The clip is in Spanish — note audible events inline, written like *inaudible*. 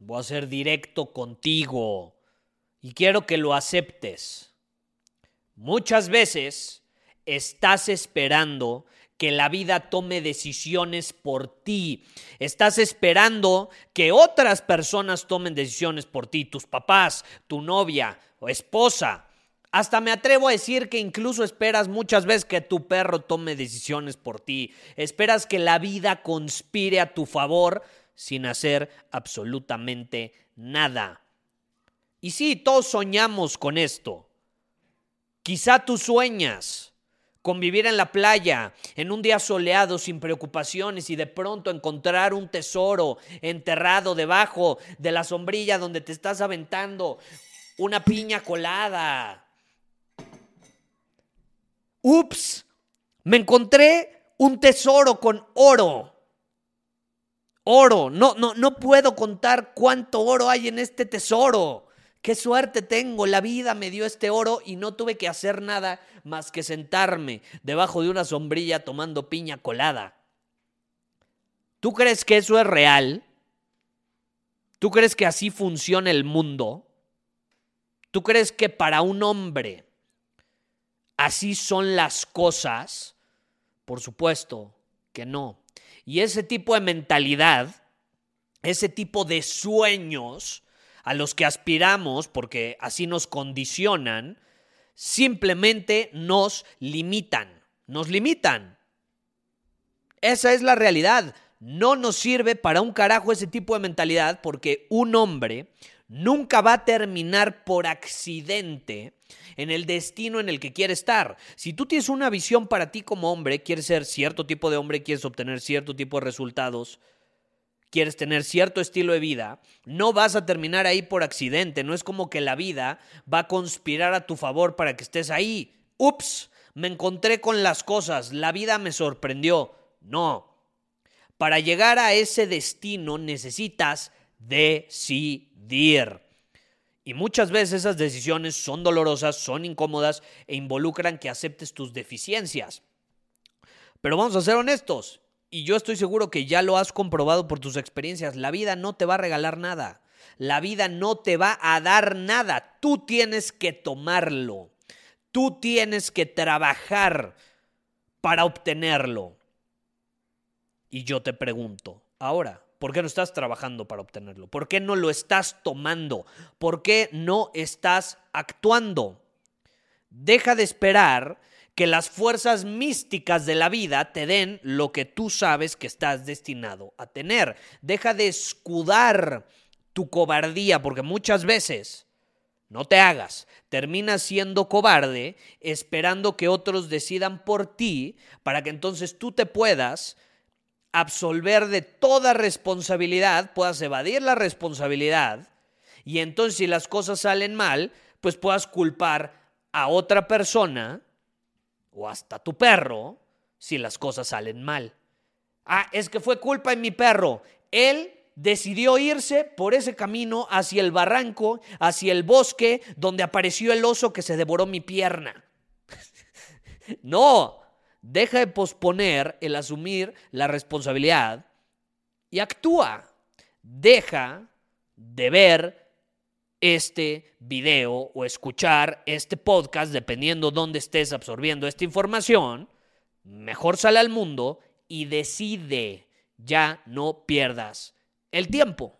voy a ser directo contigo y quiero que lo aceptes. Muchas veces estás esperando que la vida tome decisiones por ti. Estás esperando que otras personas tomen decisiones por ti, tus papás, tu novia o esposa. Hasta me atrevo a decir que incluso esperas muchas veces que tu perro tome decisiones por ti. Esperas que la vida conspire a tu favor sin hacer absolutamente nada. Y sí, todos soñamos con esto. Quizá tú sueñas Convivir en la playa, en un día soleado, sin preocupaciones y de pronto encontrar un tesoro enterrado debajo de la sombrilla donde te estás aventando una piña colada. Ups, me encontré un tesoro con oro. Oro, no, no, no puedo contar cuánto oro hay en este tesoro. Qué suerte tengo, la vida me dio este oro y no tuve que hacer nada más que sentarme debajo de una sombrilla tomando piña colada. ¿Tú crees que eso es real? ¿Tú crees que así funciona el mundo? ¿Tú crees que para un hombre así son las cosas? Por supuesto que no. Y ese tipo de mentalidad, ese tipo de sueños, a los que aspiramos, porque así nos condicionan, simplemente nos limitan, nos limitan. Esa es la realidad. No nos sirve para un carajo ese tipo de mentalidad porque un hombre nunca va a terminar por accidente en el destino en el que quiere estar. Si tú tienes una visión para ti como hombre, quieres ser cierto tipo de hombre, quieres obtener cierto tipo de resultados, quieres tener cierto estilo de vida, no vas a terminar ahí por accidente. No es como que la vida va a conspirar a tu favor para que estés ahí. Ups, me encontré con las cosas, la vida me sorprendió. No. Para llegar a ese destino necesitas Y muchas veces esas decisiones son dolorosas, son incómodas e involucran que aceptes tus deficiencias. Pero vamos a ser honestos, y yo estoy seguro que ya lo has comprobado por tus experiencias, la vida no te va a regalar nada. La vida no te va a dar nada. Tú tienes que tomarlo. Tú tienes que trabajar para obtenerlo. Y yo te pregunto, ahora, ¿por qué no estás trabajando para obtenerlo? ¿Por qué no lo estás tomando? ¿Por qué no estás actuando? Deja de esperar que las fuerzas místicas de la vida te den lo que tú sabes que estás destinado a tener. Deja de escudar tu cobardía, porque muchas veces, no te hagas, terminas siendo cobarde esperando que otros decidan por ti para que entonces tú te puedas absolver de toda responsabilidad, puedas evadir la responsabilidad y entonces si las cosas salen mal, pues puedas culpar a otra persona o hasta tu perro si las cosas salen mal. Ah, es que fue culpa de mi perro. Él decidió irse por ese camino hacia el barranco, hacia el bosque, donde apareció el oso que se devoró mi pierna. *laughs* no, deja de posponer el asumir la responsabilidad y actúa. Deja de ver este video o escuchar este podcast, dependiendo dónde estés absorbiendo esta información, mejor sale al mundo y decide, ya no pierdas el tiempo.